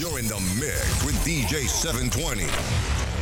You're in the mix with DJ 720.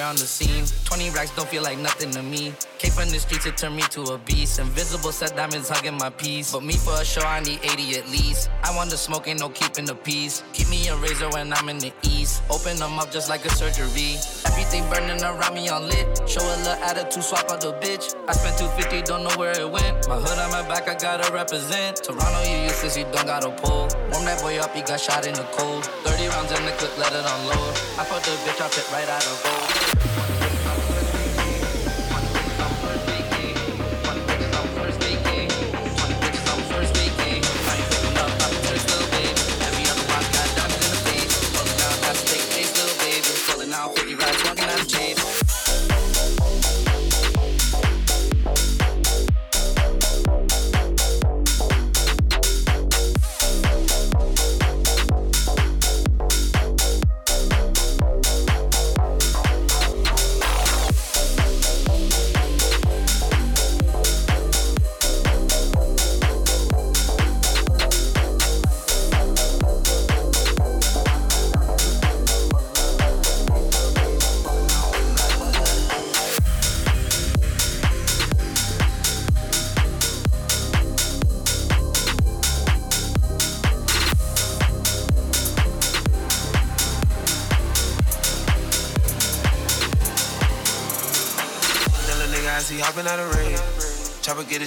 The scene. 20 racks don't feel like nothing to me. Came from the streets, it turned me to a beast. Invisible set diamonds hugging my piece. But me for a show, I need 80 at least. I want the smoke, ain't no keeping the peace. Keep me a razor when I'm in the east. Open them up just like a surgery. Everything burning around me on lit. Show a little attitude, swap out the bitch. I spent 250, don't know where it went. My hood on my back, I gotta represent. Toronto, you useless, you don't gotta pull. Warm that boy up, he got shot in the cold. 30 rounds in the clip, let it unload. I put the bitch off it right out of gold.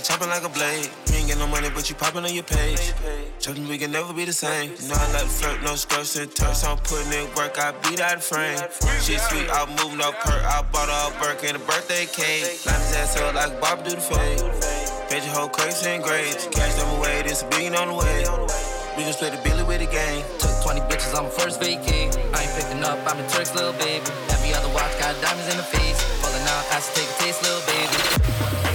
Chopping like a blade. You ain't get no money, but you popping on your page. Me we can never be the same. You know I like flirt, no skirts and turks. I'm putting in work, I beat out the frame. Shit sweet, I'm moving up perk. I bought her a Burke and a birthday cake. Line his ass up like Bob do the fade. Paid your whole crates and grades. Cash them away, this a billion on the way. We can split the billy with the gang. Took 20 bitches on my first vacay. I ain't picking up, I'm a Turk's little baby. Every other watch got diamonds in the face. Pulling out, I to take a taste, little baby.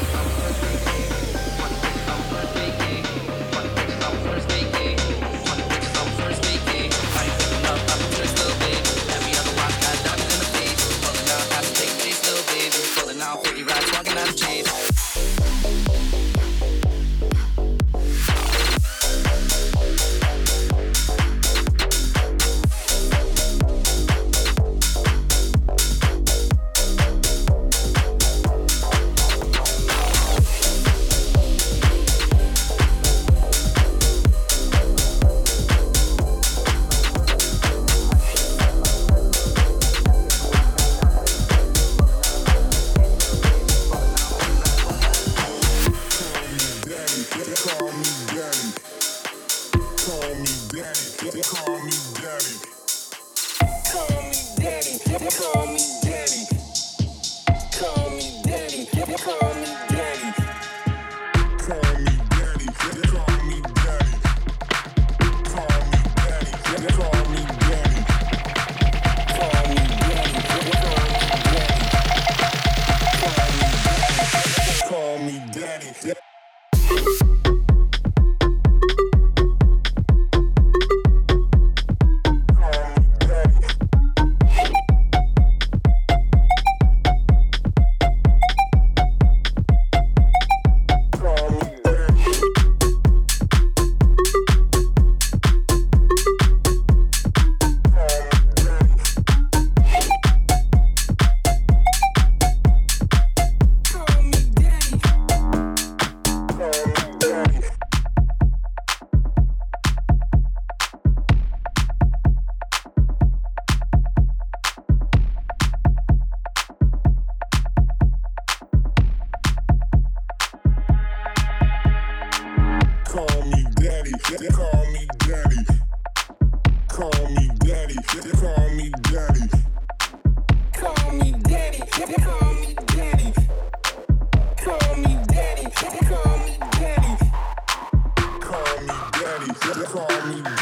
Call me daddy. Call me daddy. Call call me.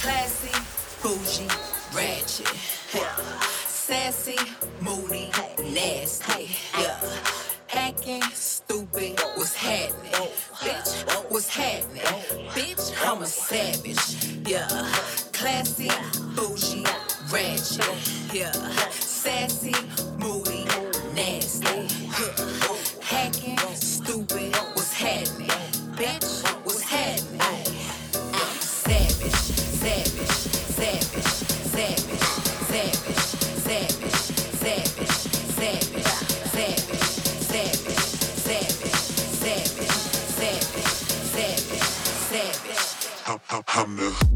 Classy, bougie, ratchet, yeah. Sassy, moody, nasty, yeah. Acting stupid, what's happening? Bitch, what's happening? Bitch, I'm a savage, yeah. Classy, bougie, ratchet, yeah. Sassy, moody, nasty. Hacking, stupid, I'm the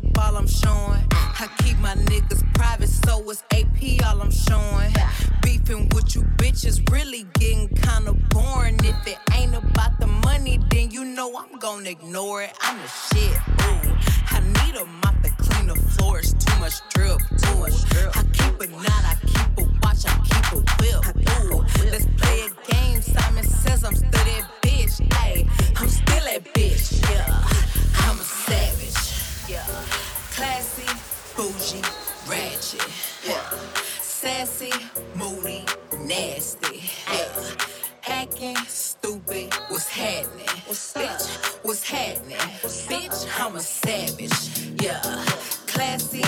up all I'm showing. I keep my niggas private, so it's AP all I'm showing. Beefing with you bitches really getting kinda boring. If it ain't about the money, then you know I'm gonna ignore it. I'm the shit, ooh. I need a mop to clean the floors, too much drip, ooh. I keep a knot, I keep a watch, I keep a whip, ooh. Let's play a game, Simon says I'm still that bitch, ayy. I'm still that bitch, yeah. Stupid, what's happening? What's Bitch, what's happening? Bitch, I'm a savage, yeah. Classy,